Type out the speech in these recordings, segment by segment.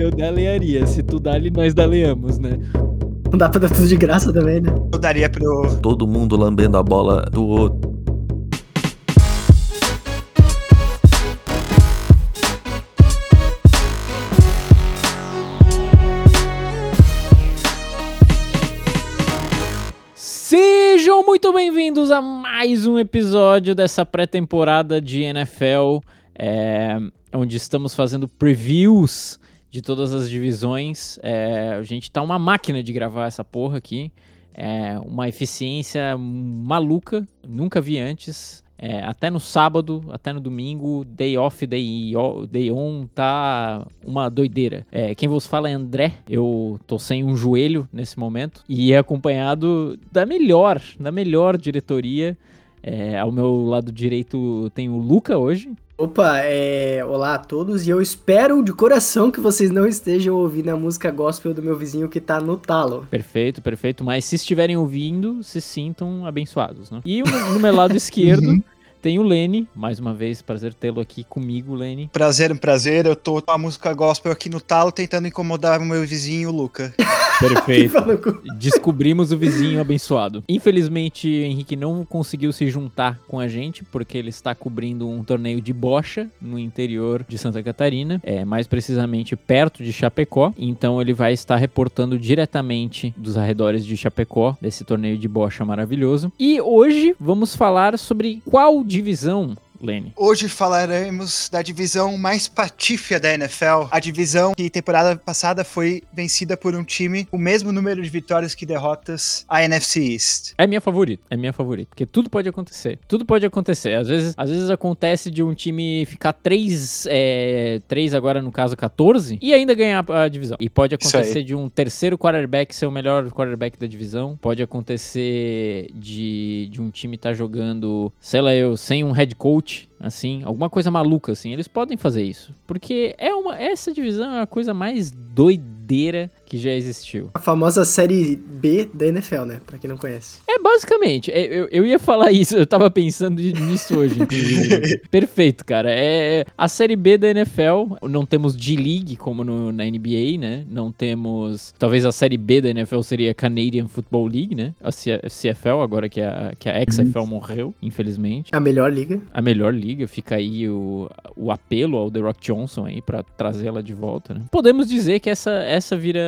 Eu delearia. Se tu dá ali, nós daleamos, né? Não dá pra dar tudo de graça também, né? Eu daria pro. Todo mundo lambendo a bola do outro. Sejam muito bem-vindos a mais um episódio dessa pré-temporada de NFL, é, onde estamos fazendo previews de todas as divisões. É, a gente tá uma máquina de gravar essa porra aqui. É, uma eficiência maluca, nunca vi antes. É, até no sábado, até no domingo, day off, day, day on, tá uma doideira. É, quem vos fala é André, eu tô sem um joelho nesse momento e é acompanhado da melhor, da melhor diretoria. É, ao meu lado direito tem o Luca hoje. Opa, é... olá a todos e eu espero de coração que vocês não estejam ouvindo a música gospel do meu vizinho que tá no talo. Perfeito, perfeito. Mas se estiverem ouvindo, se sintam abençoados, né? E no meu lado esquerdo tem o Lene. Mais uma vez, prazer tê-lo aqui comigo, Lene. Prazer, um prazer. Eu tô com a música gospel aqui no talo tentando incomodar o meu vizinho, o Luca. Perfeito. Descobrimos o vizinho abençoado. Infelizmente, o Henrique não conseguiu se juntar com a gente, porque ele está cobrindo um torneio de bocha no interior de Santa Catarina, é, mais precisamente perto de Chapecó. Então ele vai estar reportando diretamente dos arredores de Chapecó, desse torneio de bocha maravilhoso. E hoje vamos falar sobre qual divisão, Lene? Hoje falaremos da divisão mais patífia da NFL. A divisão que temporada passada foi vencida por um time com o mesmo número de vitórias que derrotas, a NFC East. É minha favorita, é minha favorita. Porque tudo pode acontecer. Tudo pode acontecer. Às vezes, às vezes acontece de um time ficar 3, é, 3 agora no caso 14, e ainda ganhar a divisão. E pode acontecer de um terceiro quarterback ser o melhor quarterback da divisão. Pode acontecer de, de um time estar jogando, sei lá eu, sem um head coach, assim, alguma coisa maluca, assim. Eles podem fazer isso. Porque é uma, essa divisão é a coisa mais doideira que já existiu. A famosa série B da NFL, né? Pra quem não conhece. É, basicamente. é, eu, eu ia falar isso, eu tava pensando nisso hoje, inclusive. Perfeito, cara. É a Série B da NFL. Não temos D-League como no- na NBA, né? Não temos. Talvez a Série B da NFL seria a Canadian Football League, né? A CFL, agora que a, que a XFL morreu, infelizmente. A melhor liga. A melhor liga. Fica aí o, o apelo ao The Rock Johnson aí pra trazê-la de volta, né? Podemos dizer que essa, essa vira.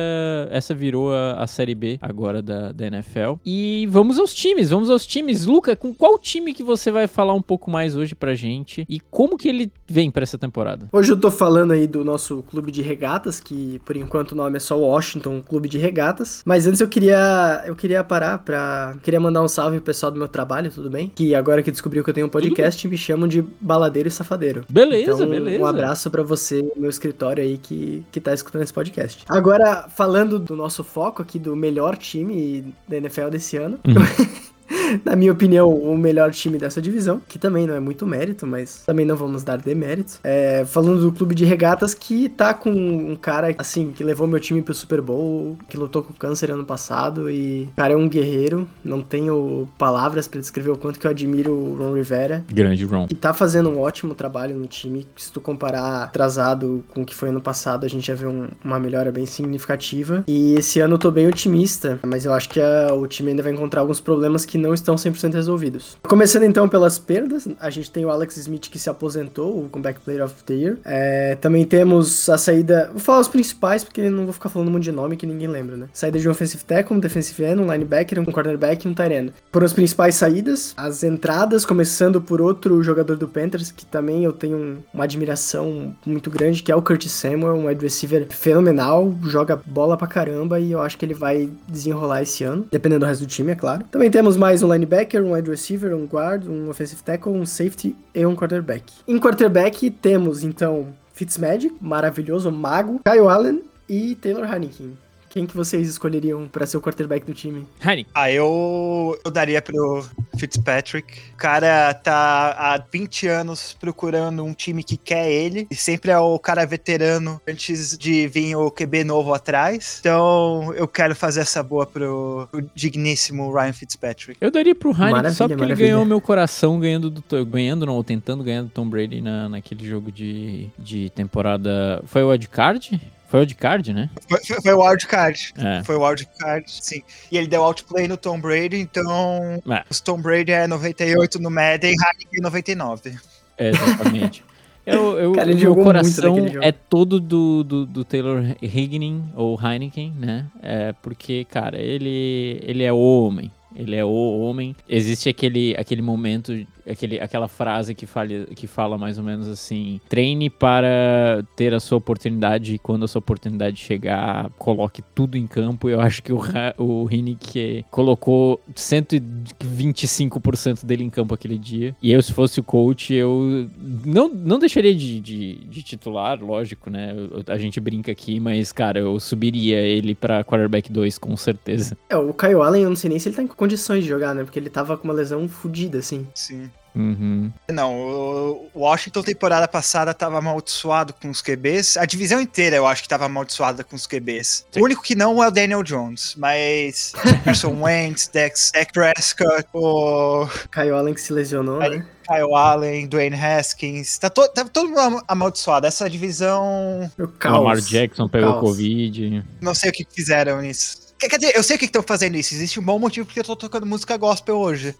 Essa virou a, a série B agora da, da NFL. E vamos aos times, vamos aos times. Luca, com qual time que você vai falar um pouco mais hoje pra gente? E como que ele vem pra essa temporada? Hoje eu tô falando aí do nosso clube de regatas, que por enquanto o nome é só Washington Clube de Regatas. Mas antes eu queria eu queria parar pra. Queria mandar um salve pro pessoal do meu trabalho, tudo bem? Que agora que descobriu que eu tenho um podcast, me chamam de baladeiro e safadeiro. Beleza, Então, beleza. Um abraço pra você, meu escritório aí que, que tá escutando esse podcast. Agora, falando do nosso foco aqui do melhor time da NFL desse ano. Na minha opinião, o melhor time dessa divisão, que também não é muito mérito, mas também não vamos dar deméritos. É, falando do clube de regatas que tá com um cara, assim, que levou meu time pro Super Bowl, que lutou com câncer ano passado e o cara é um guerreiro. Não tenho palavras pra descrever o quanto que eu admiro o Ron Rivera. Grande Ron. E tá fazendo um ótimo trabalho no time. Se tu comparar atrasado com o que foi ano passado, a gente já vê um- uma melhora bem significativa. E esse ano eu tô bem otimista, mas eu acho que a- o time ainda vai encontrar alguns problemas que não estão 100% resolvidos. Começando então pelas perdas, a gente tem o Alex Smith que se aposentou, o Comeback Player of the Year. É, também temos a saída. Vou falar os principais, porque não vou ficar falando um monte de nome que ninguém lembra, né? Saída de um offensive tackle, um defensive end, um linebacker, um cornerback e um tight end. Foram as principais saídas. As entradas, começando por outro jogador do Panthers, que também eu tenho um- uma admiração muito grande, que é o Curtis Samuel, um wide receiver fenomenal, joga bola pra caramba e eu acho que ele vai desenrolar esse ano, dependendo do resto do time, é claro. Também temos mais um linebacker, um wide receiver, um guard, um offensive tackle, um safety e um quarterback. Em quarterback temos, então, Fitzmagic, maravilhoso, mago, Kyle Allen e Taylor Haneke. Quem que vocês escolheriam pra ser o quarterback do time? Heineken. Ah, eu, eu daria pro Fitzpatrick. O cara tá há 20 anos procurando um time que quer ele. E sempre é o cara veterano antes de vir o QB novo atrás. Então eu quero fazer essa boa pro, pro digníssimo Ryan Fitzpatrick. Eu daria pro Heineken Maravilha, só porque ele maravilha. ganhou meu coração ganhando do ganhando não, ou tentando ganhar do Tom Brady na, naquele jogo de, de temporada. Foi o Card? Foi o de card, né? Foi, foi, foi o wildcard. É. Foi o wildcard, sim. E ele deu outplay no Tom Brady, então É. os Tom Brady é 98 no Madden e Heineken 99. É, exatamente. Eu, eu, Cara, meu coração é todo do, do, do Taylor Hignin, ou Heineken, né? É porque, cara, ele, ele é o homem. Ele é o homem. Existe aquele, aquele momento, aquele, aquela frase que fala, que fala mais ou menos assim: treine para ter a sua oportunidade e quando a sua oportunidade chegar, coloque tudo em campo. Eu acho que o, o Heineken colocou 125% dele em campo aquele dia. E eu, se fosse o coach, eu não, não deixaria de, de, de titular, lógico, né? A gente brinca aqui, mas, cara, eu subiria ele pra quarterback 2, com certeza. É, o Kyle Allen, eu não sei nem se ele tá em condições de jogar, né? Porque ele tava com uma lesão fodida, assim. Sim. Uhum. Não, o Washington temporada passada tava amaldiçoado com os QBs. A divisão inteira eu acho que tava amaldiçoada com os QBs. O único que não é o Daniel Jones, mas Carson Wentz, Dex, Dak Prescott, o Kyle Allen que se lesionou, Aí- né? Kyle Allen, Dwayne Haskins. Tá, to, tá todo mundo am- amaldiçoado. Essa divisão, O caos. Lamar Jackson pegou caos. Covid. não sei o que fizeram nisso. Quer quer dizer, eu sei o que estão fazendo isso. Existe um bom motivo porque eu tô tocando música gospel hoje.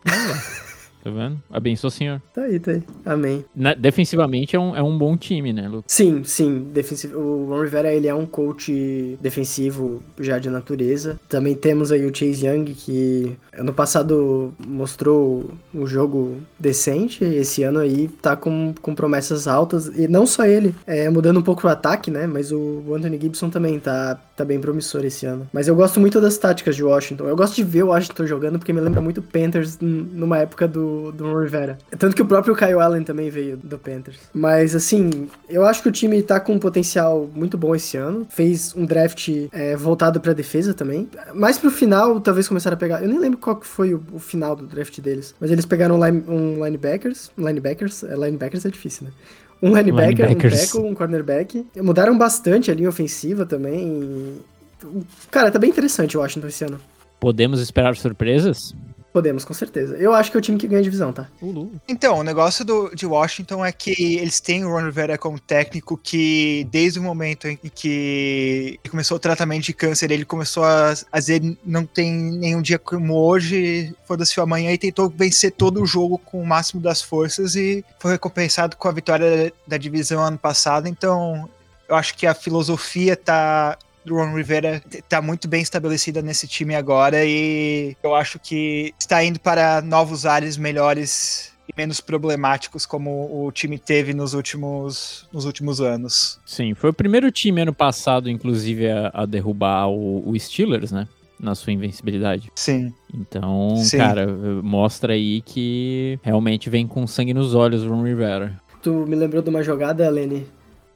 Tá vendo? Abençoa, senhor. Tá aí, tá aí. Amém. Na- defensivamente é um, é um bom time, né, Lucas? Sim, sim. Defensivo. O Ron Rivera, ele é um coach defensivo já de natureza. Também temos aí o Chase Young, que ano passado mostrou um jogo decente. Esse ano aí tá com, com promessas altas. E não só ele, é, mudando um pouco o ataque, né? Mas o Anthony Gibson também tá, tá bem promissor esse ano. Mas eu gosto muito das táticas de Washington. Eu gosto de ver o Washington jogando porque me lembra muito Panthers numa época do, do Rivera. Tanto que o próprio Kyle Allen também veio do Panthers. Mas assim, eu acho que o time tá com um potencial muito bom esse ano. Fez um draft é, voltado pra defesa também. Mais pro final, talvez começaram a pegar. Eu nem lembro qual que foi o, o final do draft deles. Mas eles pegaram um, line, um linebackers. Linebackers. É, linebackers é difícil, né? Um linebacker, Linebackers. um tackle, um cornerback. Mudaram bastante a linha ofensiva também. Cara, tá bem interessante o Washington esse ano. Podemos esperar surpresas? Podemos, com certeza. Eu acho que é o time que ganha a divisão, tá? Então, o negócio do, de Washington é que eles têm o Ron Rivera como técnico que, desde o momento em que ele começou o tratamento de câncer, ele começou a, a dizer não tem nenhum dia como hoje, foda-se o amanhã, e tentou vencer todo o jogo com o máximo das forças e foi recompensado com a vitória da, da divisão ano passado. Então, eu acho que a filosofia tá do Ron Rivera tá muito bem estabelecida nesse time agora e eu acho que está indo para novos ares melhores e menos problemáticos como o time teve nos últimos, nos últimos anos. Sim, foi o primeiro time ano passado, inclusive, a, a derrubar o, o Steelers, né? Na sua invencibilidade. Sim. Então, Sim. cara, mostra aí que realmente vem com sangue nos olhos o Ron Rivera. Tu me lembrou de uma jogada, Lenny,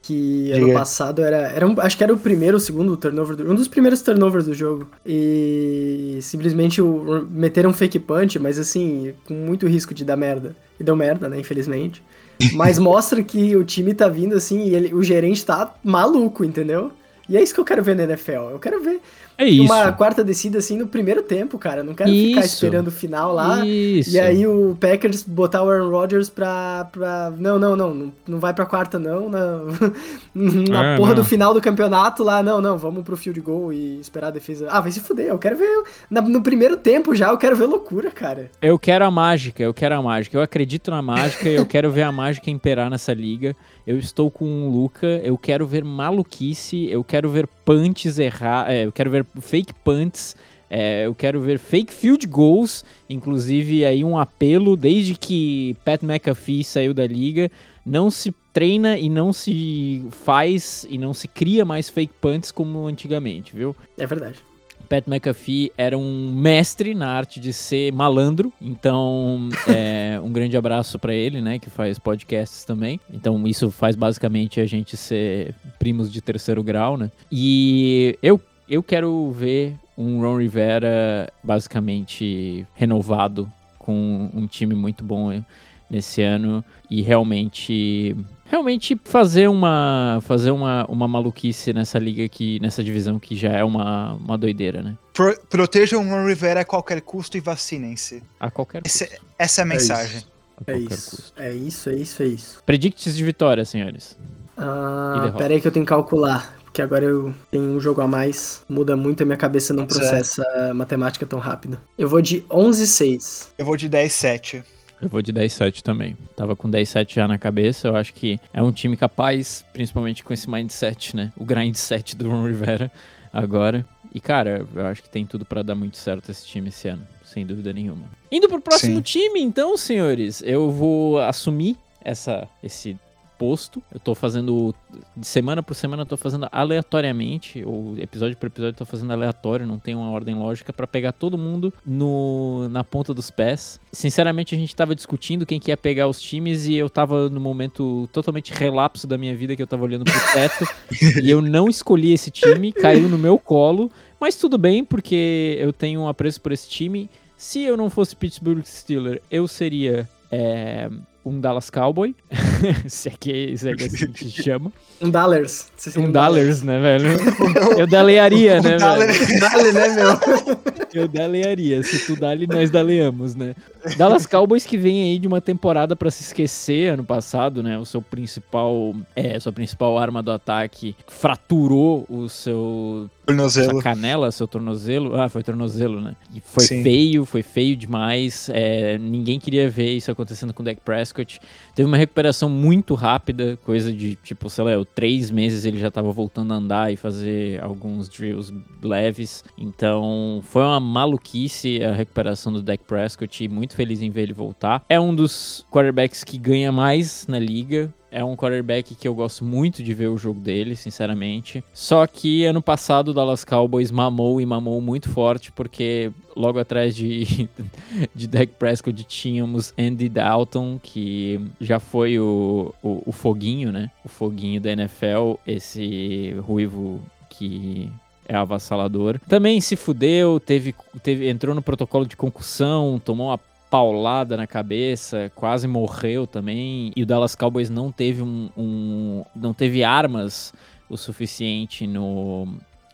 que ano Diga. passado era, era um- acho que era o primeiro ou segundo turnover, do, um dos primeiros turnovers do jogo. E simplesmente o, meteram um fake punch, mas assim, com muito risco de dar merda. E deu merda, né, infelizmente. Mas mostra que o time tá vindo assim e ele- o gerente tá maluco, entendeu? E é isso que eu quero ver na NFL. Eu quero ver É isso. uma quarta descida assim no primeiro tempo, cara. Não quero ficar Isso. esperando o final lá. Isso. E aí o Packers botar o Aaron Rodgers pra. pra... Não, não, não, não. Vai pra quarta, não. Na, na É, porra não. do final do campeonato lá, não, não. Vamos pro field goal e esperar a defesa. Ah, vai se fuder. Eu quero ver. na- no primeiro tempo já, eu quero ver loucura, cara. Eu quero a mágica, eu quero a mágica. Eu acredito na mágica e eu quero ver a mágica imperar nessa liga. Eu estou com o Luca, eu quero ver maluquice, eu quero ver punts errar, é, eu quero ver fake punts, é, eu quero ver fake field goals, inclusive aí um apelo desde que Pat McAfee saiu da liga, não se treina e não se faz e não se cria mais fake punts como antigamente, viu? É verdade. Pat McAfee era um mestre na arte de ser malandro, então é, um grande abraço pra ele, né, que faz podcasts também. Então isso faz basicamente a gente ser primos de terceiro grau, né? E eu eu quero ver um Ron Rivera basicamente renovado com um time muito bom nesse ano e realmente realmente fazer uma fazer uma, uma maluquice nessa liga aqui, nessa divisão que já é uma, uma doideira, né? Pro, protejam o Ron Rivera a qualquer custo e vacinem-se. A qualquer Esse- essa é a mensagem. a É isso. custo. É isso, é isso, é isso. Predicts de vitória, senhores. Ah, derrota. pera aí que eu tenho que calcular. que agora eu tenho um jogo a mais. Muda muito a minha cabeça, não é. processa matemática tão rápido. Eu vou de 11-6. Eu vou de 10-7. Eu vou de 10-7 também. Tava com 10-7 já na cabeça. Eu acho que é um time capaz, principalmente com esse mindset, né? O grindset do Ron Rivera agora. E, cara, eu acho que tem tudo pra dar muito certo esse time esse ano, sem dúvida nenhuma. Indo pro próximo Sim. time, então, senhores, eu vou assumir essa, esse posto. Eu tô fazendo de semana por semana, eu tô fazendo aleatoriamente, ou episódio por episódio, eu tô fazendo aleatório, não tem uma ordem lógica pra pegar todo mundo no, na ponta dos pés. Sinceramente, a gente tava discutindo quem que ia pegar os times e eu tava no momento totalmente relapso da minha vida que eu tava olhando pro teto e eu não escolhi esse time, caiu no meu colo, mas tudo bem porque eu tenho um apreço por esse time. Se eu não fosse Pittsburgh Steelers, eu seria é, um Dallas Cowboy, se é que, se é que assim que se chama. Um Dollars. Seria Um Dollars, né, velho? Eu dalearia, né, Um dollar. velho? Dale, né, meu? Eu dalearia. Se tu dale, nós daleamos, né? Dallas Cowboys que vem aí de uma temporada pra se esquecer ano passado, né? O seu principal, é, sua principal arma do ataque fraturou o seu Tornozelo. canela, seu tornozelo. Ah, foi tornozelo, né? E foi Sim. feio, foi feio demais. É, ninguém queria ver isso acontecendo com o Dak Prescott. Teve uma recuperação muito rápida, coisa de, tipo, sei lá, três meses ele já tava voltando a andar e fazer alguns drills leves. Então, foi uma maluquice a recuperação do Dak Prescott e muito feliz em ver ele voltar. É um dos quarterbacks que ganha mais na liga. É um quarterback que eu gosto muito de ver o jogo dele, sinceramente. Só que ano passado o Dallas Cowboys mamou e mamou muito forte, porque logo atrás de, de Dak Prescott tínhamos Andy Dalton, que já foi o, o, o foguinho, né? O foguinho da NFL, esse ruivo que é avassalador. Também se fudeu, teve, teve, entrou no protocolo de concussão, tomou uma paulada na cabeça, quase morreu também. E o Dallas Cowboys não teve um, um- não teve armas o suficiente no,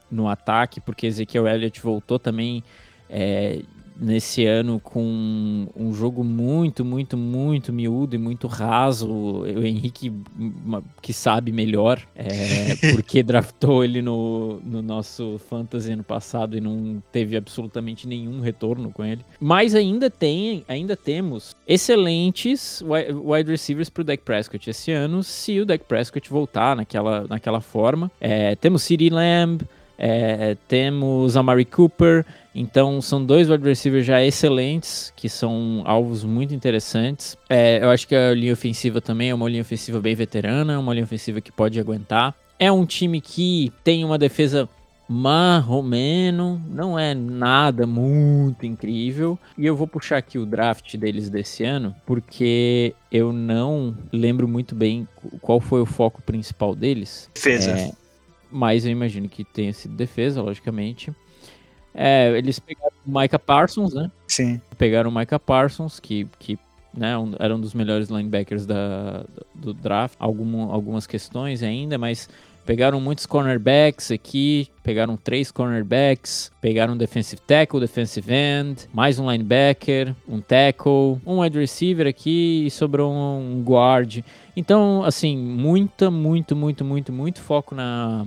no ataque, porque Ezekiel Elliott voltou também é, nesse ano com um jogo muito, muito, muito miúdo e muito raso. O Henrique, que sabe melhor, é, porque draftou ele no, no nosso Fantasy ano passado e não teve absolutamente nenhum retorno com ele. Mas ainda tem, ainda temos excelentes wi- wide receivers pro Dak Prescott esse ano, se o Dak Prescott voltar naquela, naquela forma. É, temos CeeDee Lamb, é, temos Amari Cooper, então são dois wide receivers já excelentes, que são alvos muito interessantes. É, eu acho que a linha ofensiva também é uma linha ofensiva bem veterana, uma linha ofensiva que pode aguentar. É um time que tem uma defesa marromeno, não é nada muito incrível. E eu vou puxar aqui o draft deles desse ano, porque eu não lembro muito bem qual foi o foco principal deles. Defesa. É, mas eu imagino que tenha sido defesa, logicamente. É, eles pegaram o Micah Parsons, né? Sim. Pegaram o Micah Parsons, que, que né, um- era um dos melhores linebackers da, do draft. Algum, algumas questões ainda, mas pegaram muitos cornerbacks aqui. Pegaram três cornerbacks. Pegaram um defensive tackle, defensive end, mais um linebacker, um tackle, um wide receiver aqui e sobrou um guard. Então, assim, muita, muito, muito, muito, muito foco na,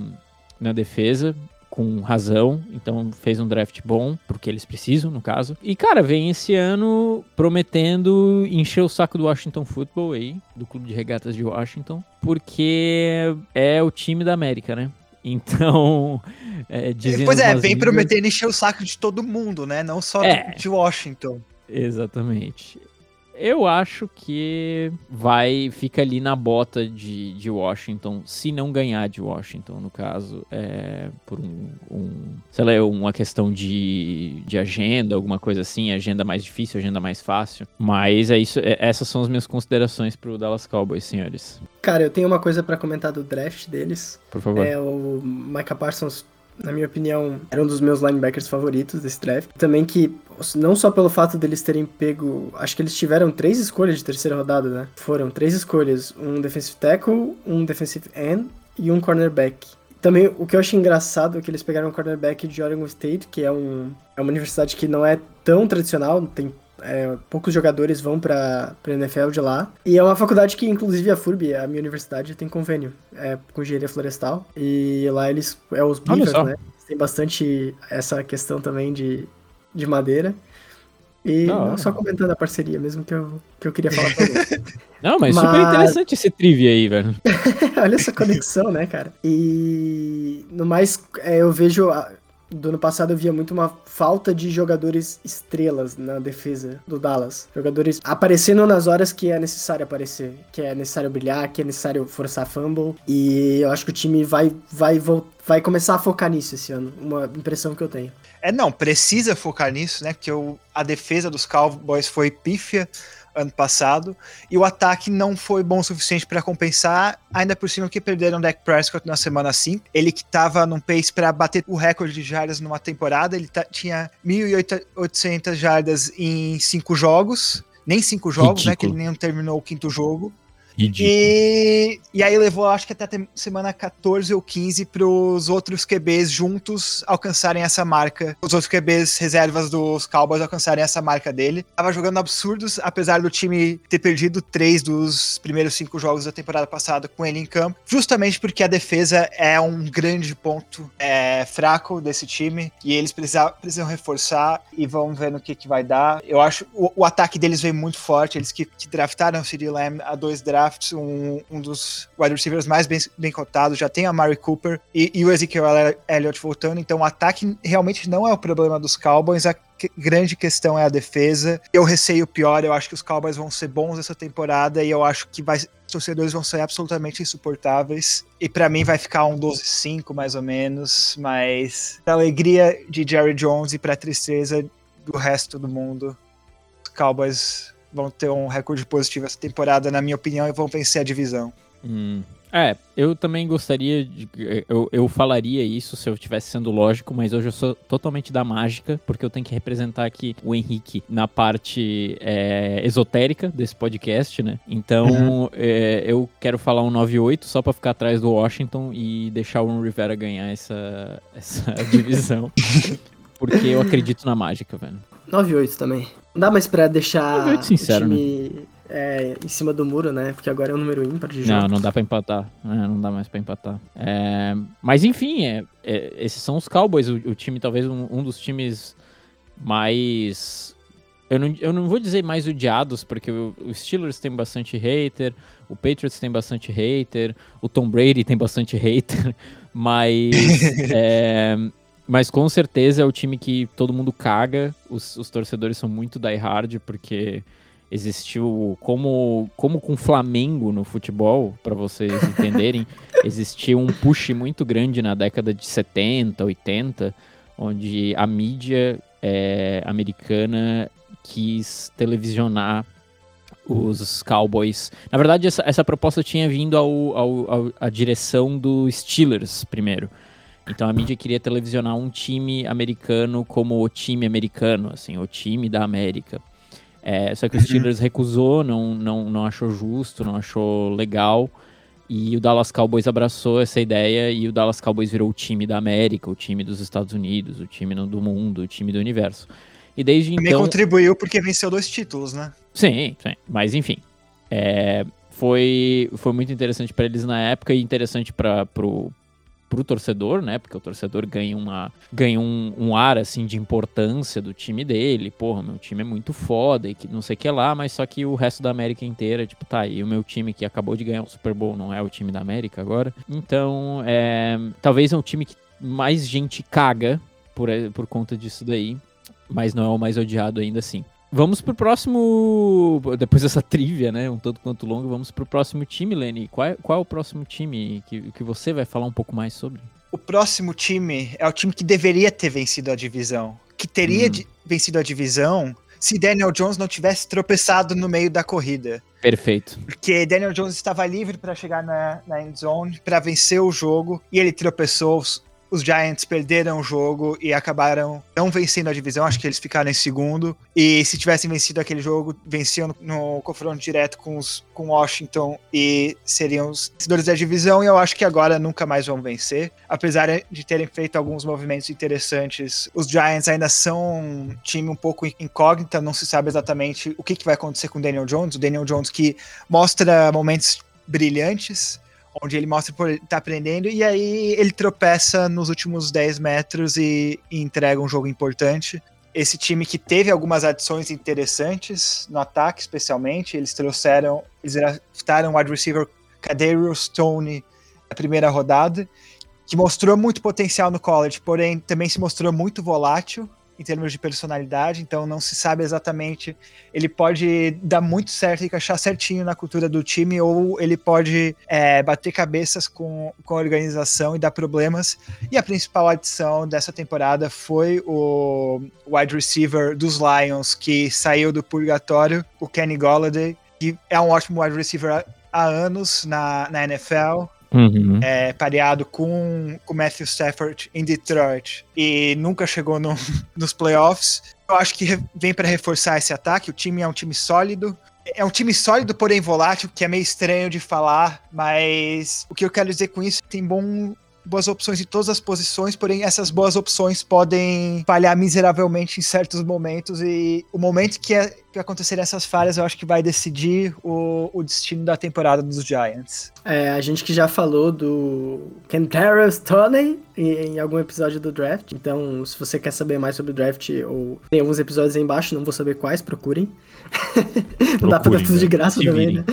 na defesa com razão, então fez um draft bom, porque eles precisam, no caso. E, cara, vem esse ano prometendo encher o saco do Washington Football aí, do Clube de Regatas de Washington, porque é o time da América, né? Então, é, dizendo pois é, vem prometendo encher o saco de todo mundo, né? Não só É. de Washington. Exatamente. Eu acho que vai fica ali na bota de, de Washington, se não ganhar de Washington, no caso, é, por um, um, sei lá, uma questão de, de agenda, alguma coisa assim, agenda mais difícil, agenda mais fácil. Mas é isso, é- essas são as minhas considerações pro Dallas Cowboys, senhores. Cara, eu tenho uma coisa pra comentar do draft deles. Por favor. É, o Micah Parsons, na minha opinião, era um dos meus linebackers favoritos desse draft. Também que, não só pelo fato deles terem pego. Acho que eles tiveram três escolhas de terceira rodada, né? Foram três escolhas: um defensive tackle, um defensive end e um cornerback. Também o que eu achei engraçado é que eles pegaram um cornerback de Oregon State, que é, um, é uma universidade que não é tão tradicional, tem É, poucos jogadores vão pra, pra NFL de lá. E é uma faculdade que, inclusive, a FURB, a minha universidade, tem convênio é, com engenharia florestal. E lá eles. É os beavers, né? Tem bastante essa questão também de, de madeira. E não, só comentando a parceria mesmo que eu, que eu queria falar pra você. Não, mas, mas... super interessante esse trivia aí, velho. Olha essa conexão, né, cara? E no mais, é, eu vejo do ano passado eu via muito uma falta de jogadores estrelas na defesa do Dallas. Jogadores aparecendo nas horas que é necessário aparecer, que é necessário brilhar, que é necessário forçar fumble. E eu acho que o time vai, vai, vai começar a focar nisso esse ano. Uma impressão que eu tenho. É, não, precisa focar nisso, né? Porque o, a defesa dos Cowboys foi pífia ano passado, e o ataque não foi bom o suficiente para compensar, ainda por cima que perderam o Dak Prescott na semana 5. Ele que estava num pace para bater o recorde de jardas numa temporada, ele tinha 1.800 jardas em cinco jogos, nem cinco jogos, Ridículo. né, que ele nem terminou o quinto jogo. Ridículo. E, e aí levou, acho que até a semana 14 ou 15 para os outros QBs juntos alcançarem essa marca. Os outros QBs reservas dos Cowboys alcançarem essa marca dele. Tava jogando absurdos, apesar do time ter perdido três dos primeiros cinco jogos da temporada passada com ele em campo, justamente porque a defesa é um grande ponto é, fraco desse time e eles precisam, precisam reforçar e vão ver no que, que vai dar. Eu acho o, o ataque deles vem muito forte, eles que, que draftaram o CD Lamb a dois drafts drafts, um, um dos wide receivers mais bem, bem cotados, já tem a Mari Cooper e, e o Ezekiel Elliott voltando, então o ataque realmente não é o problema dos Cowboys, a grande questão é a defesa. Eu receio pior, eu acho que os Cowboys vão ser bons essa temporada e eu acho que vai, os torcedores vão ser absolutamente insuportáveis. E para mim vai ficar um 12-5 mais ou menos, mas pra alegria de Jerry Jones e pra tristeza do resto do mundo, os Cowboys vão ter um recorde positivo essa temporada, na minha opinião, e vão vencer a divisão. Hum. É, eu também gostaria de. Eu, eu falaria isso se eu estivesse sendo lógico, mas hoje eu sou totalmente da mágica, porque eu tenho que representar aqui o Henrique na parte é, esotérica desse podcast, né? Então uhum. é, eu quero falar um 9-8 só pra ficar atrás do Washington e deixar o Ron Rivera ganhar essa, essa divisão. porque eu acredito na mágica, velho. 9-8 também. Não dá mais pra deixar sincero, o time né? é, em cima do muro, né? Porque agora é um número ímpar de jogos. Não, não dá pra empatar. É, não dá mais pra empatar. É, mas enfim, é, é, esses são os Cowboys. O, o time, talvez um, um, dos times mais. Eu não, eu não vou dizer mais odiados, porque o, o Steelers tem bastante hater, o Patriots tem bastante hater, o Tom Brady tem bastante hater, mas. mas com certeza é o time que todo mundo caga. Os, os torcedores são muito die hard, porque existiu como como com Flamengo no futebol, para vocês entenderem, existiu um push muito grande na década de 70, 80, onde a mídia é, americana quis televisionar os Cowboys. Na verdade, essa, essa proposta tinha vindo ao, ao, ao, à direção do Steelers primeiro. Então a mídia queria televisionar um time americano como o time americano, assim, o time da América. É, só que o uhum. Steelers recusou, não, não, não achou justo, não achou legal. E o Dallas Cowboys abraçou essa ideia e o Dallas Cowboys virou o time da América, o time dos Estados Unidos, o time do mundo, o time do universo. E desde Também então. contribuiu porque venceu dois títulos, né? Sim, sim. Mas enfim. É, foi, foi muito interessante para eles na época e interessante para pro, pro torcedor, né? Porque o torcedor ganha, uma, ganha um, um, ar, assim, de importância do time dele. Porra, meu time é muito foda e que não sei o que lá, mas só que o resto da América inteira, tipo, tá, e o meu time que acabou de ganhar o Super Bowl não é o time da América agora. Então, é, talvez é um time que mais gente caga por, por conta disso daí, mas não é o mais odiado ainda assim. Vamos pro próximo. Depois dessa trivia, né? Um tanto quanto longo, vamos pro próximo time, Lenny. Qual é, qual é o próximo time que, que você vai falar um pouco mais sobre? O próximo time é o time que deveria ter vencido a divisão. Que teria hum. vencido a divisão se Daniel Jones não tivesse tropeçado no meio da corrida. Perfeito. Porque Daniel Jones estava livre para chegar na, na end zone, para vencer o jogo, e ele tropeçou os Giants perderam o jogo e acabaram não vencendo a divisão, acho que eles ficaram em segundo. E se tivessem vencido aquele jogo, venciam no, no confronto direto com, os, com Washington e seriam os vencedores da divisão. E eu acho que agora nunca mais vão vencer. Apesar de terem feito alguns movimentos interessantes, os Giants ainda são um time um pouco incógnita, não se sabe exatamente o que, que vai acontecer com o Daniel Jones. O Daniel Jones que mostra momentos brilhantes, onde ele mostra por tá aprendendo e aí ele tropeça nos últimos 10 metros e, e, entrega um jogo importante. Esse time que teve algumas adições interessantes no ataque, especialmente, eles trouxeram, eles draftaram o wide receiver Kadarius Stone na primeira rodada, que mostrou muito potencial no college, porém também se mostrou muito volátil em termos de personalidade, então não se sabe exatamente. Ele pode dar muito certo e encaixar certinho na cultura do time, ou ele pode é, bater cabeças com, com a organização e dar problemas. E a principal adição dessa temporada foi o wide receiver dos Lions, que saiu do purgatório, o Kenny Golladay, que é um ótimo wide receiver há anos na, na NFL. Uhum. É, pareado com o Matthew Stafford em Detroit e nunca chegou no, nos playoffs. Eu acho que vem para reforçar esse ataque. O time é um time sólido. É um time sólido, porém volátil, que é meio estranho de falar, mas o que eu quero dizer com isso é que tem bom, boas opções em todas as posições, porém essas boas opções podem falhar miseravelmente em certos momentos e o momento que, é, que acontecerem essas falhas eu acho que vai decidir o, o destino da temporada dos Giants. É, a gente que já falou do Kentarius Tony em algum episódio do draft, então se você quer saber mais sobre o draft ou tem alguns episódios aí embaixo, não vou saber quais, procurem. não dá pra dar tudo de graça também, né?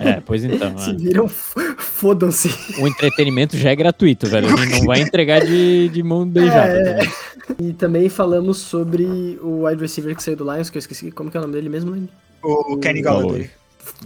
É, pois então. Se viram, fodam-se. O entretenimento já é gratuito, velho. A gente não vai entregar de, de mão beijada. É... E também falamos sobre o wide receiver que saiu do Lions, que eu esqueci como que é o nome dele mesmo, Lenny? O, Kenny Golladay.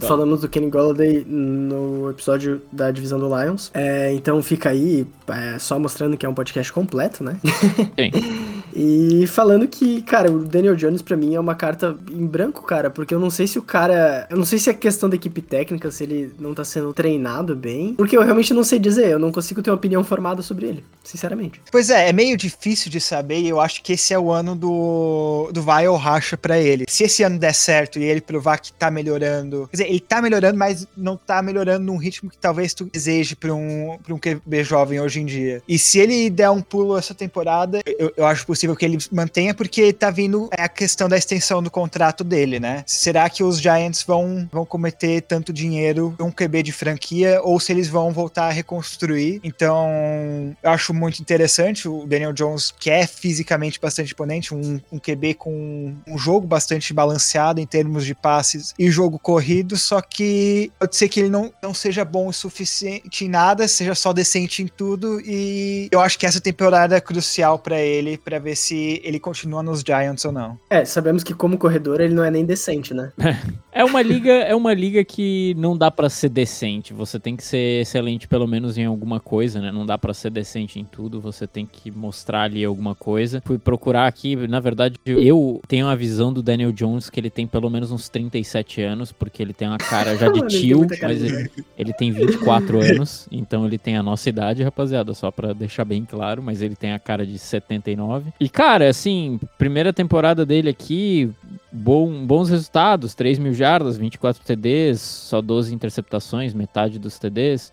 Falamos do Kenny Golladay no episódio da divisão do Lions. É, então fica aí, é, só mostrando que é um podcast completo, né? Sim. E falando que, cara, o Daniel Jones para mim é uma carta em branco, cara, porque eu não sei se o cara, eu não sei se é questão da equipe técnica, se ele não tá sendo treinado bem, porque eu realmente não sei dizer, eu não consigo ter uma opinião formada sobre ele, sinceramente. Pois é, é meio difícil de saber e eu acho que esse é o ano do, do vai ou racha para ele. Se esse ano der certo e ele provar que tá melhorando, quer dizer, ele tá melhorando, mas não tá melhorando num ritmo que talvez tu deseje pra um, pra um QB jovem hoje em dia. E se ele der um pulo essa temporada, eu, eu acho possível possível que ele mantenha, porque tá vindo é a questão da extensão do contrato dele, né? Será que os Giants vão, vão cometer tanto dinheiro um QB de franquia ou se eles vão voltar a reconstruir? Então, eu acho muito interessante o Daniel Jones, que é fisicamente bastante imponente, um, um QB com um jogo bastante balanceado em termos de passes e jogo corrido, só que pode ser que ele não, não seja bom o suficiente em nada, seja só decente em tudo e eu acho que essa temporada é crucial para ele, para ver se ele continua nos Giants ou não. É, sabemos que como corredor ele não é nem decente, né? é uma liga, é uma liga que não dá para ser decente. Você tem que ser excelente pelo menos em alguma coisa, né? Não dá para ser decente em tudo. Você tem que mostrar ali alguma coisa. Fui procurar aqui, na verdade, eu tenho a visão do Daniel Jones que ele tem pelo menos uns 37 anos, porque ele tem uma cara já de tio, mas ele, ele tem 24 anos, então ele tem a nossa idade, rapaziada, só para deixar bem claro, mas ele tem a cara de 79. E, cara, assim, primeira temporada dele aqui, bom, bons resultados, 3 mil jardas, 24 TDs, só 12 interceptações, metade dos TDs.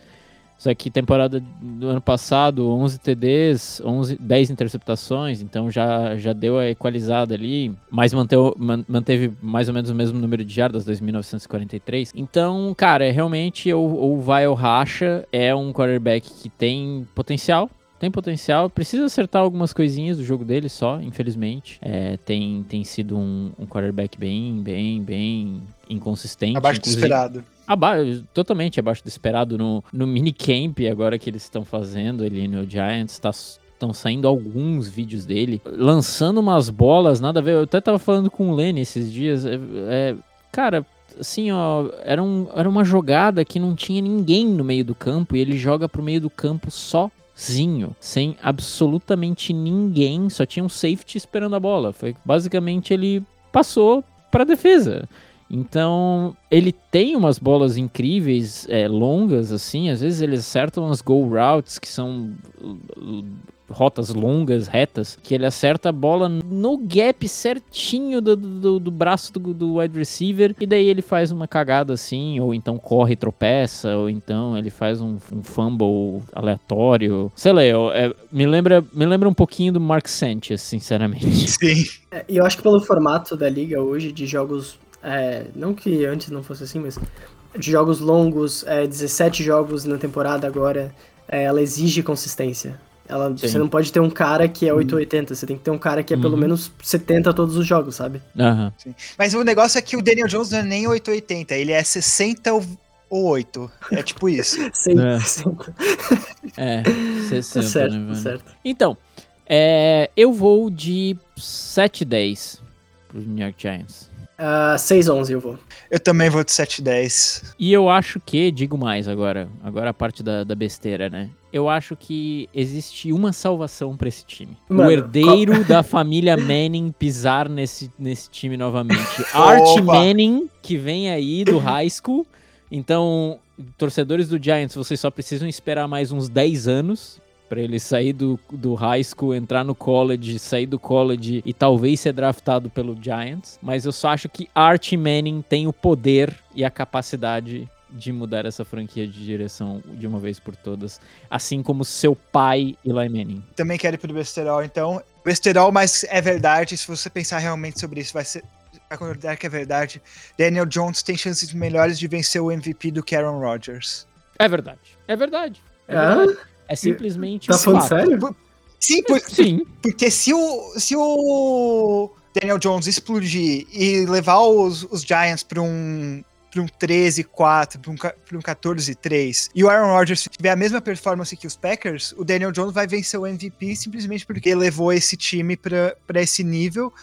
Isso aqui, temporada do ano passado, 11 TDs, 11, 10 interceptações, então já, já deu a equalizada ali, mas manteve, manteve mais ou menos o mesmo número de jardas, 2.943. Então, cara, é realmente ou, ou vai ou racha, é um quarterback que tem potencial, tem potencial, precisa acertar algumas coisinhas do jogo dele só, infelizmente. É, tem, tem sido um, um quarterback bem, bem, bem inconsistente. Abaixo do esperado. Aba totalmente abaixo do esperado no, no minicamp agora que eles estão fazendo ali no Giants. Tá, estão saindo alguns vídeos dele, lançando umas bolas, nada a ver. Eu até tava falando com o Lenny esses dias. É, é, cara, assim, ó, era, um, era uma jogada que não tinha ninguém no meio do campo e ele joga pro meio do campo só sozinho, sem absolutamente ninguém, só tinha um safety esperando a bola. Foi basicamente ele passou para defesa. Então, ele tem umas bolas incríveis, é, longas, assim. Às vezes ele acerta umas go routes que são rotas longas, retas, que ele acerta a bola no gap certinho do, do, do braço do, do, wide receiver, e daí ele faz uma cagada assim, ou então corre e tropeça, ou então ele faz um, um fumble aleatório. Sei lá, eu, é, me, lembra, me lembra um pouquinho do Mark Sanchez, sinceramente. Sim. É, e eu acho que pelo formato da liga hoje, de jogos. É, não que antes não fosse assim, mas de jogos longos, é, 17 jogos na temporada agora, é, ela exige consistência. Ela, você não pode ter um cara que é 880, você tem que ter um cara que é pelo uhum. menos 70 todos os jogos, sabe? Uhum. Mas o negócio é que o Daniel Jones não é nem 880, ele é 60 ou 8. É tipo isso. 100, é. 60. É, 60, tá certo, né, tá certo. Então, é, eu vou de 7-10 pro New York Giants. Uh, 6-11 eu vou. Eu também vou de 7-10. E eu acho que, digo mais agora, agora a parte da, da besteira, né? Eu acho que existe uma salvação para esse time. Mano, o herdeiro qual... da família Manning pisar nesse, nesse time novamente. Art Manning, que vem aí do high school. Então, torcedores do Giants, vocês só precisam esperar mais uns 10 anos para ele sair do, do high school, entrar no college, sair do college e talvez ser draftado pelo Giants. Mas eu só acho que Art Manning tem o poder e a capacidade de mudar essa franquia de direção de uma vez por todas, assim como seu pai Eli Manning. Também quero ir pro besterol, então. Besterol, mas é verdade, se você pensar realmente sobre isso, vai ser vai concordar que é verdade. Daniel Jones tem chances melhores de vencer o MVP do que Aaron Rodgers. É verdade. É verdade. É verdade. É simplesmente. Tá falando sério? Sim, por, Sim. Porque se o, se o Daniel Jones explodir e levar os, os Giants para um para um 13-4, para um, pra um 14-3, e o Aaron Rodgers tiver a mesma performance que os Packers, o Daniel Jones vai vencer o MVP simplesmente porque ele levou esse time para esse nível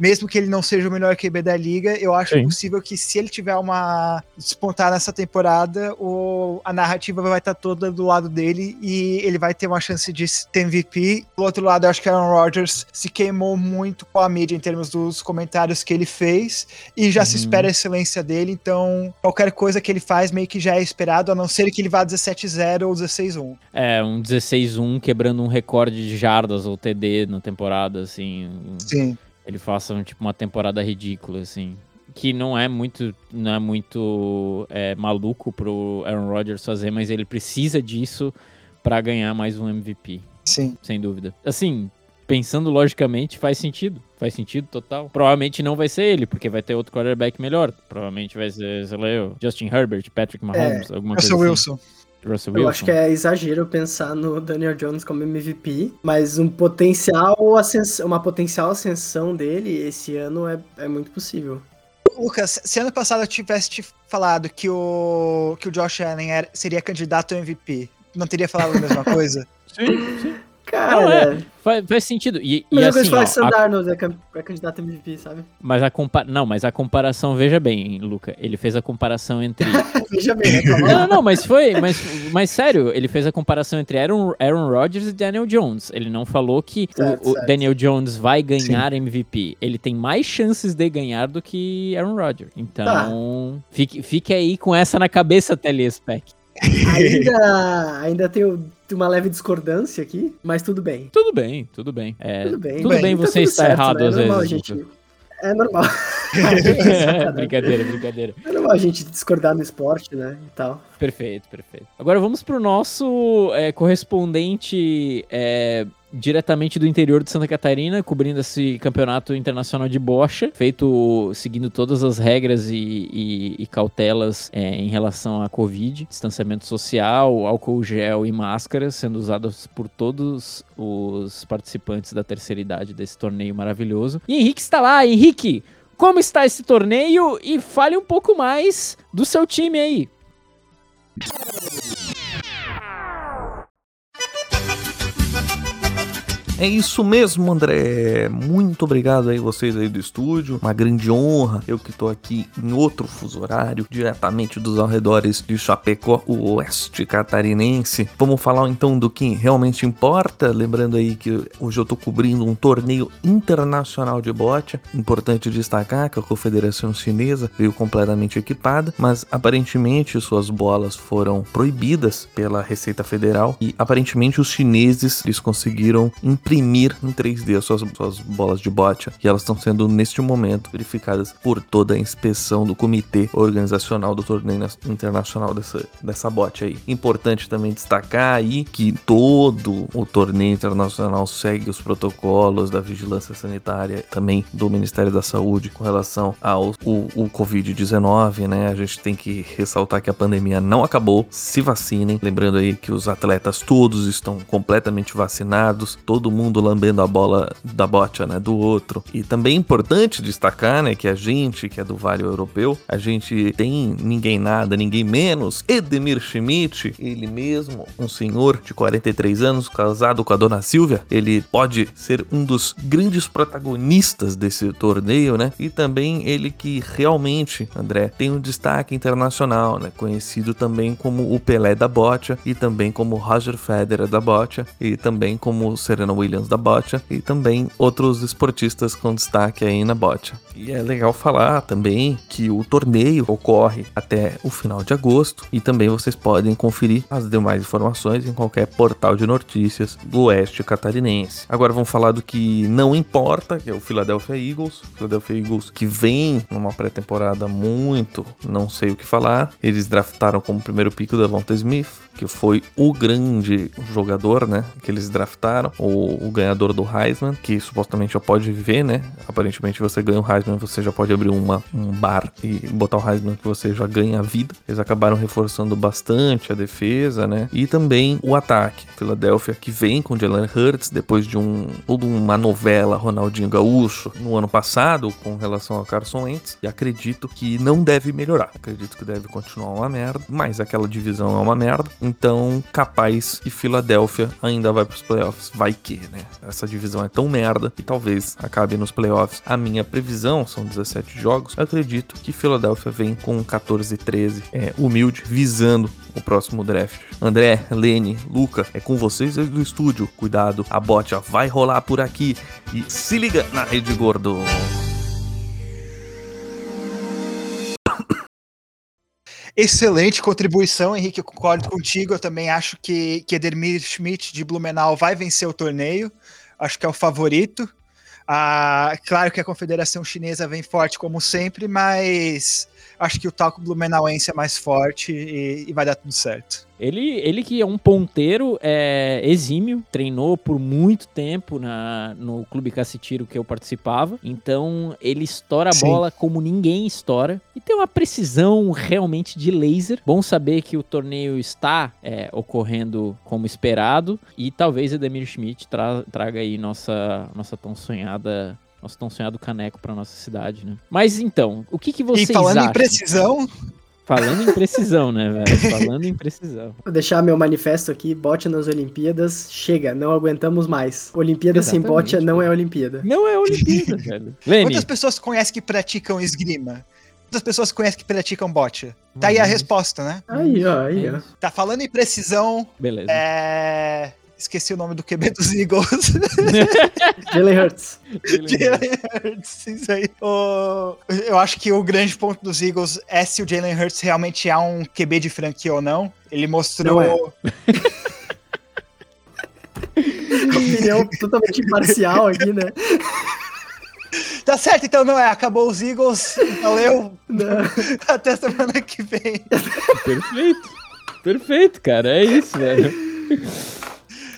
mesmo que ele não seja o melhor QB da liga, eu acho Sim. possível que se ele tiver uma despontar nessa temporada, o, a narrativa vai estar toda do lado dele e ele vai ter uma chance de ter MVP. Do outro lado, eu acho que Aaron Rodgers se queimou muito com a mídia em termos dos comentários que ele fez e já uhum. se espera a excelência dele, então qualquer coisa que ele faz meio que já é esperado, a não ser que ele vá 17-0 ou 16-1. É, um 16-1 quebrando um recorde de jardas ou TD na temporada, assim. Sim ele faça um, tipo uma temporada ridícula assim. Que não é muito não é muito é, maluco pro Aaron Rodgers fazer mas ele precisa disso para ganhar mais um MVP sim. Sem dúvida. Assim pensando logicamente faz sentido. Faz sentido total. Provavelmente não vai ser ele porque vai ter outro quarterback melhor. Provavelmente vai ser sei lá eu, Justin Herbert Patrick Mahomes é, alguma coisa assim. Wilson Russell Eu acho que é exagero pensar no Daniel Jones como MVP, mas um potencial uma potencial ascensão dele esse ano é, é muito possível. Lucas, se ano passado eu tivesse te falado que o, que o Josh Allen era, seria candidato ao MVP, não teria falado a mesma coisa? sim, sim. Cara, não, é, faz, faz, sentido. E, mas e assim, ó, que Sandarnold a... é candidato a MVP, sabe? Mas a compa... Não, mas a comparação, veja bem, Luca, ele fez a comparação entre... veja bem, né? Não, não, mas foi, mas, mas sério, ele fez a comparação entre Aaron, Aaron Rodgers e Daniel Jones. Ele não falou que certo, o, o Daniel Jones vai ganhar Sim. MVP. Ele tem mais chances de ganhar do que Aaron Rodgers. Então, tá. fique, fique aí com essa na cabeça, Telespec. Ainda, ainda tenho uma leve discordância aqui, mas tudo bem. Tudo bem, tudo bem. É, tudo bem, tudo bem, bem você tá está certo, errado né? às é normal, vezes. Gente, é normal. é, brincadeira, brincadeira. É normal a gente discordar no esporte, né? E tal. Perfeito, perfeito. Agora vamos pro nosso é, correspondente é, diretamente do interior de Santa Catarina, cobrindo esse campeonato internacional de bocha, feito seguindo todas as regras e, e, e cautelas é, em relação à Covid, distanciamento social, álcool gel e máscaras sendo usadas por todos os participantes da terceira idade desse torneio maravilhoso. E Henrique está lá, Henrique! Como está esse torneio? E fale um pouco mais do seu time aí. É isso mesmo, André. Muito obrigado aí vocês aí do estúdio. Uma grande honra. Eu que tô aqui em outro fuso horário, diretamente dos arredores de Chapecó, o oeste catarinense. Vamos falar então do que realmente importa. Lembrando aí que hoje eu tô cobrindo um torneio internacional de bote. Importante destacar que a Confederação Chinesa veio completamente equipada, mas aparentemente suas bolas foram proibidas pela Receita Federal e aparentemente os chineses eles conseguiram imprimir em 3D as suas, suas bolas de bote e elas estão sendo neste momento verificadas por toda a inspeção do comitê organizacional do torneio internacional dessa, dessa bote aí. Importante também destacar aí que todo o torneio internacional segue os protocolos da vigilância sanitária também do Ministério da Saúde com relação ao o, o Covid-19, né? A gente tem que ressaltar que a pandemia não acabou. Se vacinem. Lembrando aí que os atletas todos estão completamente vacinados, todo mundo lambendo a bola da bocha, né, do outro. E também é importante destacar, né, que a gente, que é do Vale Europeu, a gente tem ninguém nada, ninguém menos, Edemir Schmidt, ele mesmo, um senhor de 43 anos, casado com a dona Silvia, ele pode ser um dos grandes protagonistas desse torneio, né? E também ele que realmente, André, tem um destaque internacional, né? Conhecido também como o Pelé da bocha e também como Roger Federer da bocha e também como Serena Williams da bocha e também outros esportistas com destaque aí na bocha. E é legal falar também que o torneio ocorre até o final de agosto e também vocês podem conferir as demais informações em qualquer portal de notícias do oeste catarinense. Agora vamos falar do que não importa, que é o Philadelphia Eagles. Philadelphia Eagles que vem numa pré-temporada muito, não sei o que falar. Eles draftaram como primeiro pico da Devonta Smith, que foi o grande jogador, né? Que eles draftaram, o, o, ganhador do Heisman, que supostamente já pode viver, né? Aparentemente você ganha o Heisman, você já pode abrir uma, um bar e botar o Heisman que você já ganha a vida. Eles acabaram reforçando bastante a defesa, né? E também o ataque. Philadelphia que vem com Jalen Hurts depois de um toda uma novela Ronaldinho Gaúcho no ano passado com relação ao Carson Wentz e acredito que não deve melhorar. Acredito que deve continuar uma merda, mas aquela divisão é uma merda. Então, capaz que Filadélfia ainda vai pros playoffs. Vai que, né? Essa divisão é tão merda que talvez acabe nos playoffs. A minha previsão são 17 jogos. Eu acredito que Filadélfia vem com 14 e 13, é, humilde, visando o próximo draft. André, Lene, Luca, é com vocês aí do estúdio. Cuidado, a bota vai rolar por aqui. E se liga na Rede Gordo. Excelente contribuição, Henrique. Eu concordo contigo. Eu também acho que, que Edermir Schmidt de Blumenau vai vencer o torneio. Acho que é o favorito. Ah, claro que a Confederação Chinesa vem forte como sempre, mas acho que o talco blumenauense é mais forte e, e vai dar tudo certo. Ele, ele que é um ponteiro é, exímio, treinou por muito tempo na, no Clube Cacetiro que eu participava. Então ele estoura a Sim. bola como ninguém estoura. E tem uma precisão realmente de laser. Bom saber que o torneio está é, ocorrendo como esperado. E talvez Edemir Schmidt tra traga aí nossa, nossa tão sonhada nosso tão sonhado caneco para nossa cidade, né? Mas então, o que, que vocês acham? E falando acham? em precisão, Falando em precisão, né, velho? Falando em precisão. Vou deixar meu manifesto aqui, bote nas Olimpíadas, chega, não aguentamos mais. Olimpíada Exatamente, sem bote não é Olimpíada. Não é Olimpíada, velho. Lenny. Quantas pessoas conhecem que praticam esgrima? Quantas pessoas conhecem que praticam bote? Tá aí a uhum. resposta, né? Aí, ó, aí, ó. Tá falando em precisão. Beleza. É Esqueci o nome do QB dos Eagles. Jalen Hurts. Jalen Hurts, isso aí. O, eu acho que o grande ponto dos Eagles é se o Jalen Hurts realmente é um QB de franquia ou não. Ele mostrou. Não é. Opinião totalmente imparcial aqui, né? Tá certo, então não é. Acabou os Eagles. Valeu. Não. Até semana que vem. Perfeito. Perfeito, cara. É isso, velho.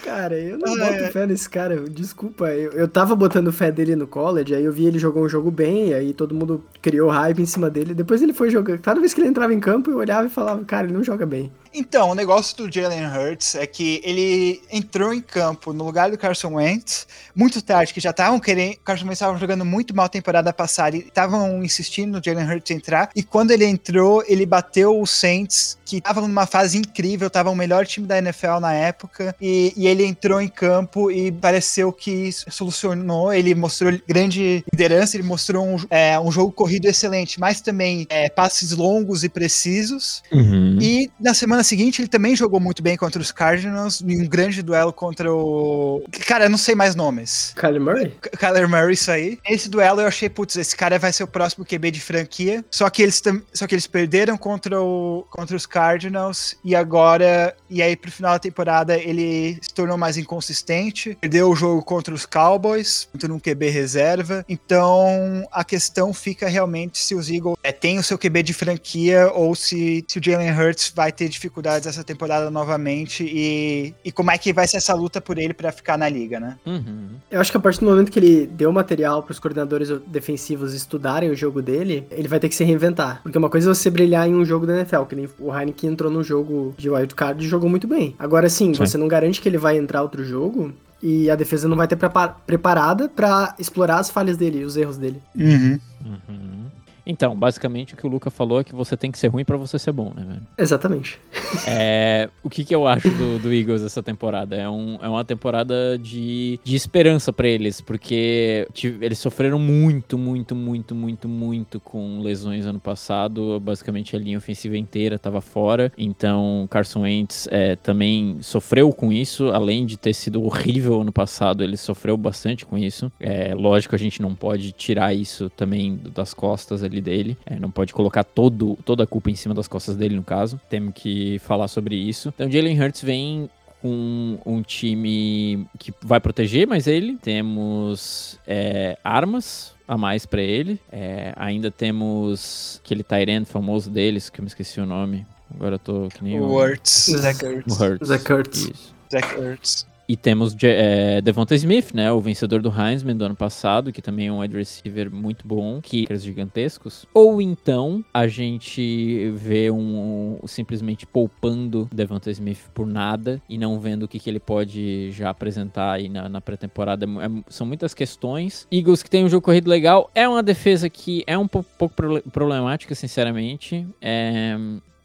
Cara, eu não ah, boto é. fé nesse cara. Desculpa, eu, eu tava botando fé dele no college, aí eu vi ele jogar um jogo bem, aí todo mundo criou hype em cima dele. Depois ele foi jogar. Cada vez que ele entrava em campo, eu olhava e falava, cara, ele não joga bem. Então, o negócio do Jalen Hurts é que ele entrou em campo no lugar do Carson Wentz muito tarde, que já estavam querendo. O Carson Wentz estava jogando muito mal a temporada passada e estavam insistindo no Jalen Hurts entrar. E quando ele entrou, ele bateu o Saints, que estava numa fase incrível, estava o melhor time da NFL na época. E, e ele entrou em campo e pareceu que solucionou. Ele mostrou grande liderança, ele mostrou um, é, um jogo corrido excelente, mas também é, passes longos e precisos. Uhum. E na semana seguinte ele também jogou muito bem contra os Cardinals, em um grande duelo contra o. Cara, eu não sei mais nomes. Kyler Murray? Kyler Murray, isso aí. Esse duelo eu achei, putz, esse cara vai ser o próximo QB de franquia. Só que eles, só que eles perderam contra, o, contra os Cardinals e agora. E aí, pro final da temporada, ele se tornou mais inconsistente. Perdeu o jogo contra os Cowboys, contra um QB reserva. Então a questão fica realmente se os Eagles é, têm o seu QB de franquia ou se, se o Jalen Hurts vai ter dificuldades essa temporada novamente e, e como é que vai ser essa luta por ele pra ficar na liga, né? Uhum. Eu acho que a partir do momento que ele deu material pros coordenadores defensivos estudarem o jogo dele, ele vai ter que se reinventar. Porque uma coisa é você brilhar em um jogo da NFL, que nem o Heineken entrou no jogo de wildcard e jogou muito bem. Agora sim, Sim. você não garante que ele vai entrar outro jogo e a defesa não vai ter prepa- preparada pra explorar as falhas dele e os erros dele. Uhum. Uhum. Então, basicamente o que o Luca falou é que você tem que ser ruim pra você ser bom, né, velho? Exatamente. É, o que, que eu acho do, do Eagles essa temporada? É, um, é uma temporada de, de esperança pra eles, porque eles sofreram muito, muito, muito, muito, muito com lesões ano passado. Basicamente a linha ofensiva inteira tava fora. Então Carson Wentz é, também sofreu com isso, além de ter sido horrível ano passado, ele sofreu bastante com isso. É, lógico, a gente não pode tirar isso também das costas ali dele. É, não pode colocar todo, toda a culpa em cima das costas dele, no caso. Temos que falar sobre isso. Então, Jalen Hurts vem com um time que vai proteger mais ele. Temos é, armas a mais pra ele. É, ainda temos aquele Tyrant famoso deles, que eu me esqueci o nome. Agora eu tô que nem O o, Hurts, Zach Hurts. o Hurts. Zach Ertz. Isso. Zach Hurts. E temos é, Devonta Smith, né? O vencedor do Heisman do ano passado, que também é um wide receiver muito bom, que gigantescos. Ou então a gente vê um, um- simplesmente poupando Devonta Smith por nada e não vendo o que, que ele pode já apresentar aí na, na pré-temporada. É são muitas questões. Eagles que tem um jogo corrido legal, é uma defesa que é um pouco, pouco problemática, sinceramente. É,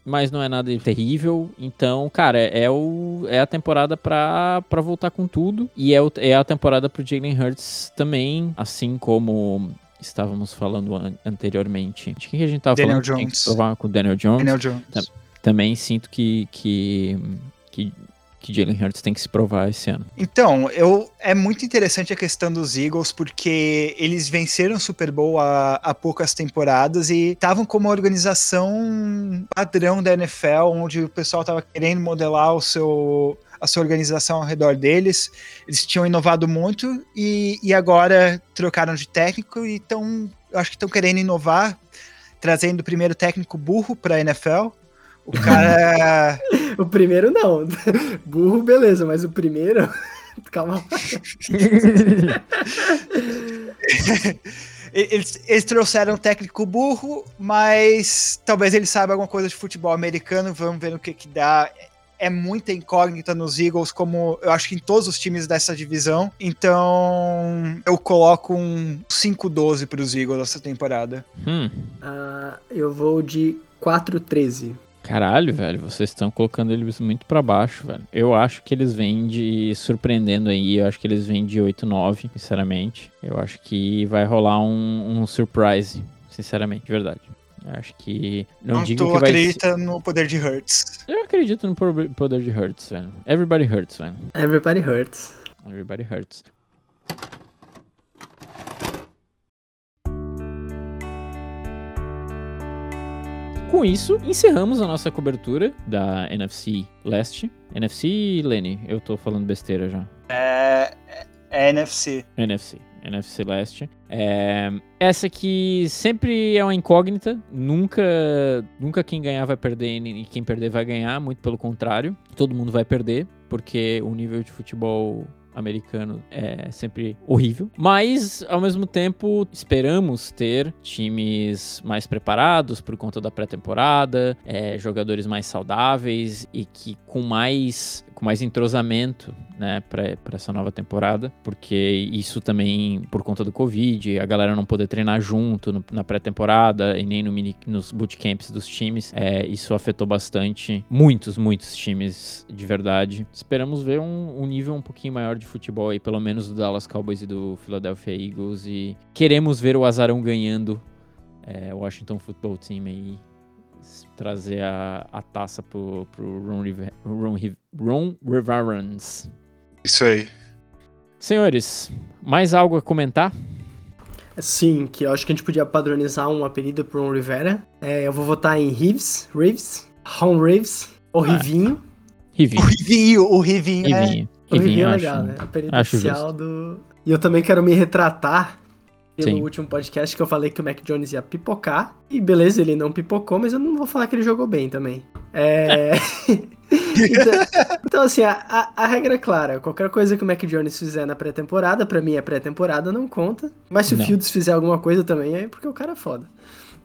mas não é nada terrível. Então, cara, é, o, é a temporada pra, pra voltar com tudo. E é, o- é a temporada pro Jalen Hurts também, assim como estávamos falando an- anteriormente. De quem que a gente tava Daniel falando? Tinha que Jones. provar com o Daniel Jones. Daniel Jones. Também sinto que, que, que, que Jalen Hurts tem que se provar esse ano. Então, eu, é muito interessante a questão dos Eagles, porque eles venceram o Super Bowl há, há poucas temporadas e estavam como uma organização padrão da NFL, onde o pessoal estava querendo modelar o seu, a sua organização ao redor deles. Eles tinham inovado muito e, e agora trocaram de técnico e estão, acho que estão querendo inovar, trazendo o primeiro técnico burro para a NFL. O cara. O primeiro não. Burro, beleza, mas o primeiro. Calma lá. Eles, eles trouxeram um técnico burro, mas talvez ele saiba alguma coisa de futebol americano. Vamos ver o que, que dá. É muita incógnita nos Eagles, como eu acho que em todos os times dessa divisão. Então eu coloco um 5-12 para os Eagles essa temporada. Hum, Ah, eu vou de 4-13. Caralho, velho, vocês estão colocando eles muito pra baixo, velho. Eu acho que eles vêm de surpreendendo aí, eu acho que eles vêm de 8-9, sinceramente. Eu acho que vai rolar um, um surprise, sinceramente, de verdade. Eu acho que. Não, Não, digo tu que vai ser- acredita no poder de Hurts. Eu acredito no poder de Hurts, velho. Everybody hurts, velho. Everybody hurts. Everybody hurts. Com isso, encerramos a nossa cobertura da NFC Leste. NFC, Lenny, eu tô falando besteira já. É, é NFC. NFC. NFC Leste. É, essa aqui sempre é uma incógnita. Nunca, nunca quem ganhar vai perder e quem perder vai ganhar. Muito pelo contrário. Todo mundo vai perder, porque o nível de futebol americano é sempre horrível. Mas, ao mesmo tempo, esperamos ter times mais preparados por conta da pré-temporada, é, jogadores mais saudáveis e que com mais com mais entrosamento, né, para essa nova temporada, porque isso também por conta do Covid, a galera não poder treinar junto no, na pré-temporada e nem no mini, nos bootcamps dos times, é, isso afetou bastante muitos, muitos times de verdade. Esperamos ver um, um nível um pouquinho maior de futebol aí, pelo menos do Dallas Cowboys e do Philadelphia Eagles, e queremos ver o Azarão ganhando é, Washington Football Team aí trazer a, a taça pro, pro Ron, River, Ron, Ron Riverans. Isso aí. Senhores, mais algo a comentar? Sim, que eu acho que a gente podia padronizar um apelido pro Ron Rivera. É, eu vou votar em Reeves, Reeves, Ron Reeves, ou ah, Rivinho. Rivinho. O Rivinho, o Rivinho, Rivinho. É... O Rivinho é legal, né? Apelido oficial do... E eu também quero me retratar pelo Sim. último podcast que eu falei que o Mac Jones ia pipocar. E beleza, ele não pipocou, mas eu não vou falar que ele jogou bem também. É. então, então, assim, a, a, a, regra é clara. Qualquer coisa que o Mac Jones fizer na pré-temporada, pra mim é pré-temporada, não conta. Mas se não. o Fields fizer alguma coisa também, é porque o cara é foda.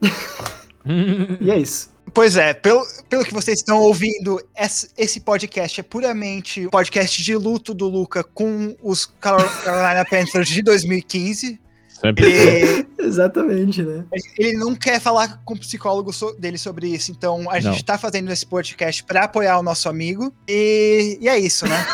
e é isso. Pois é, pelo, pelo que vocês estão ouvindo, esse podcast é puramente podcast de luto do Luca com os Carolina Panthers de 2015. Sempre. Ele, exatamente, né? Ele não quer falar com o psicólogo so, dele sobre isso, então a não. gente tá fazendo esse podcast para apoiar o nosso amigo. E, e é isso, né?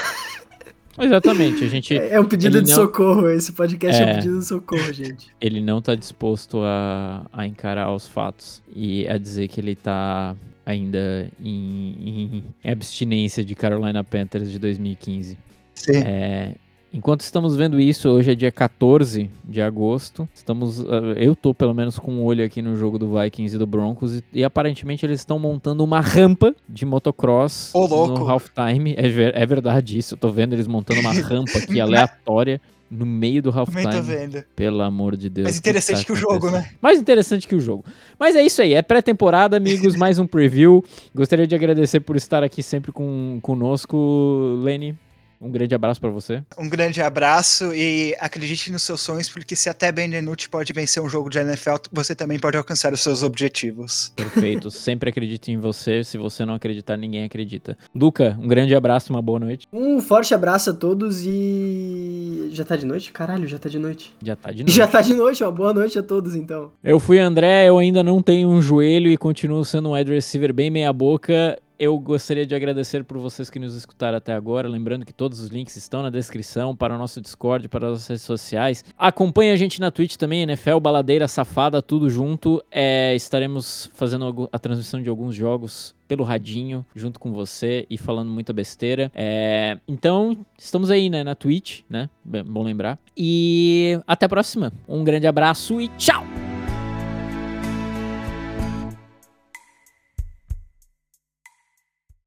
Exatamente, a gente. É, é um pedido de não... socorro, esse podcast é... é um pedido de socorro, gente. Ele não tá disposto a, a encarar os fatos e a dizer que ele tá ainda em, em abstinência de Carolina Panthers de 2015. Sim. É, Enquanto estamos vendo isso, hoje é dia 14 de agosto. Estamos, ah, eu tô pelo menos com um olho aqui no jogo do Vikings e do Broncos e, e aparentemente eles estão montando uma rampa de motocross no halftime. É, ver, é verdade isso. Eu tô vendo eles montando uma rampa aqui aleatória no meio do halftime. Também tô vendo. Pelo amor de Deus. Mais interessante que, que o jogo, né? Mais interessante que o jogo. Mas é isso aí, é pré-temporada, amigos, mais um preview. Gostaria de agradecer por estar aqui sempre com, conosco, Lenny. Um grande abraço para você. Um grande abraço e acredite nos seus sonhos, porque se até Ben DiNucci pode vencer um jogo de NFL, você também pode alcançar os seus objetivos. Perfeito. Sempre acredite em você. Se você não acreditar, ninguém acredita. Luca, um grande abraço, uma boa noite. Um forte abraço a todos e. Já tá de noite? Caralho, já tá de noite. Já tá de noite. Já tá de noite, uma boa noite a todos então. Eu fui André, eu ainda não tenho um joelho e continuo sendo um wide receiver bem meia-boca eu gostaria de agradecer por vocês que nos escutaram até agora. Lembrando que todos os links estão na descrição para o nosso Discord, para as redes sociais. Acompanhe a gente na Twitch também, NFL, Baladeira, Safada, tudo junto. É, estaremos fazendo a transmissão de alguns jogos pelo radinho, junto com você e falando muita besteira. É, então, estamos aí, né, na Twitch, né? Bom lembrar. E até a próxima. Um grande abraço e tchau!